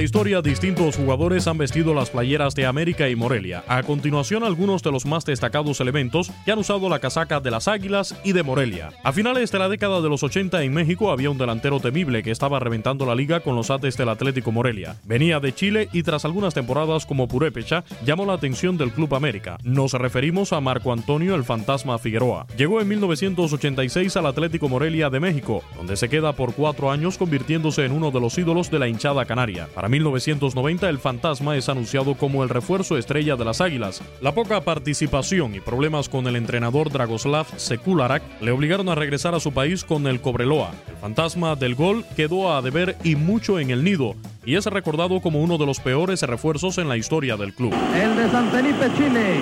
La historia, distintos jugadores han vestido las playeras de América y Morelia. A continuación, algunos de los más destacados elementos que han usado la casaca de las Águilas y de Morelia. A finales de la década de los 80 en México había un delantero temible que estaba reventando la liga con los ates del Atlético Morelia. Venía de Chile y tras algunas temporadas como purépecha, llamó la atención del Club América. Nos referimos a Marco Antonio el Fantasma Figueroa. Llegó en 1986 al Atlético Morelia de México, donde se queda por cuatro años convirtiéndose en uno de los ídolos de la hinchada canaria. Para 1990 el fantasma es anunciado como el refuerzo estrella de las Águilas. La poca participación y problemas con el entrenador Dragoslav Sekularak le obligaron a regresar a su país con el Cobreloa. El fantasma del gol quedó a deber y mucho en el nido y es recordado como uno de los peores refuerzos en la historia del club. El de San Felipe, Chile.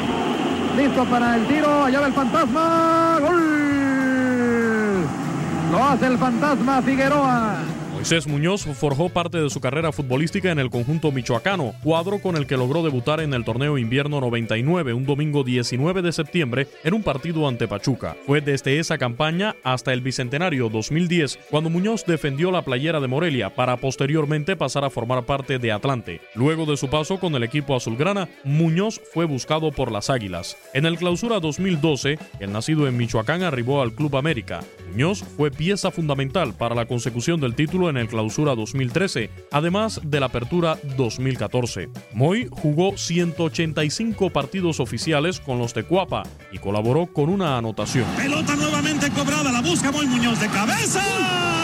Listo para el tiro. Allá va el fantasma. ¡Gol! Lo hace el fantasma Figueroa. Moisés Muñoz forjó parte de su carrera futbolística en el conjunto michoacano, cuadro con el que logró debutar en el torneo invierno 99 un domingo 19 de septiembre en un partido ante Pachuca. Fue desde esa campaña hasta el Bicentenario 2010 cuando Muñoz defendió la playera de Morelia para posteriormente pasar a formar parte de Atlante. Luego de su paso con el equipo azulgrana, Muñoz fue buscado por las Águilas. En el clausura 2012, el nacido en Michoacán arribó al Club América. Muñoz fue pieza fundamental para la consecución del título en el clausura 2013, además de la apertura 2014. Moy jugó 185 partidos oficiales con los de Cuapa y colaboró con una anotación. Pelota nuevamente cobrada, la busca Moy Muñoz de cabeza.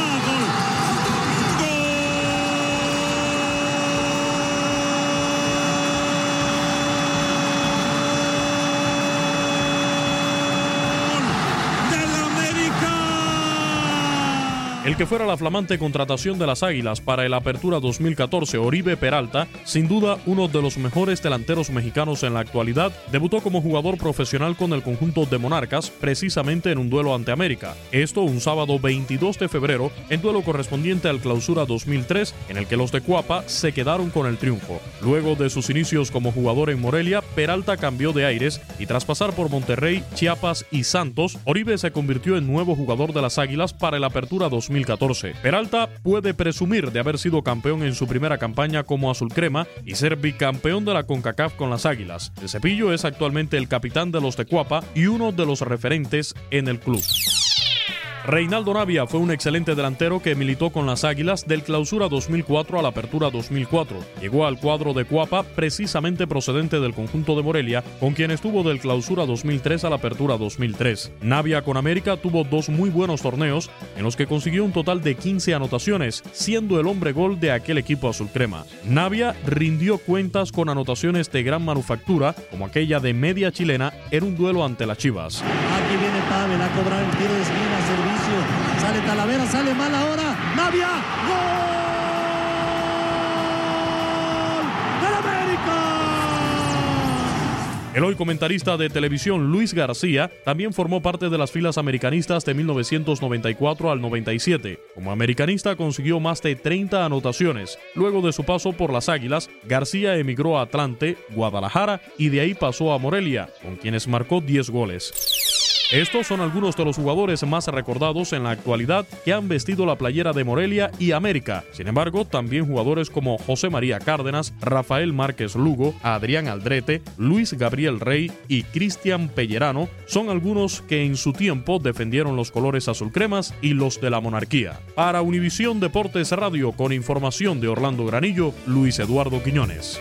El que fuera la flamante contratación de las Águilas para el Apertura 2014, Oribe Peralta, sin duda uno de los mejores delanteros mexicanos en la actualidad, debutó como jugador profesional con el conjunto de Monarcas, precisamente en un duelo ante América. Esto un sábado 22 de febrero, en duelo correspondiente al Clausura 2003, en el que los de Cuapa se quedaron con el triunfo. Luego de sus inicios como jugador en Morelia, Peralta cambió de aires y tras pasar por Monterrey, Chiapas y Santos, Oribe se convirtió en nuevo jugador de las Águilas para el Apertura 2014. 2014. Peralta puede presumir de haber sido campeón en su primera campaña como azul crema y ser bicampeón de la CONCACAF con las Águilas. El Cepillo es actualmente el capitán de los Tecuapa y uno de los referentes en el club. Reinaldo Navia fue un excelente delantero que militó con las Águilas del Clausura 2004 a la Apertura 2004. Llegó al cuadro de Cuapa precisamente procedente del conjunto de Morelia, con quien estuvo del Clausura 2003 a la Apertura 2003. Navia con América tuvo dos muy buenos torneos en los que consiguió un total de 15 anotaciones, siendo el hombre gol de aquel equipo azul crema. Navia rindió cuentas con anotaciones de gran manufactura, como aquella de media chilena en un duelo ante las Chivas. Cobrar el tiro esquina, servicio. Sale Talavera, sale mal ahora. Del América. El hoy comentarista de televisión Luis García también formó parte de las filas americanistas de 1994 al 97. Como americanista consiguió más de 30 anotaciones. Luego de su paso por las Águilas, García emigró a Atlante, Guadalajara y de ahí pasó a Morelia, con quienes marcó 10 goles. Estos son algunos de los jugadores más recordados en la actualidad que han vestido la playera de Morelia y América. Sin embargo, también jugadores como José María Cárdenas, Rafael Márquez Lugo, Adrián Aldrete, Luis Gabriel Rey y Cristian Pellerano son algunos que en su tiempo defendieron los colores azul cremas y los de la monarquía. Para Univisión Deportes Radio con información de Orlando Granillo, Luis Eduardo Quiñones.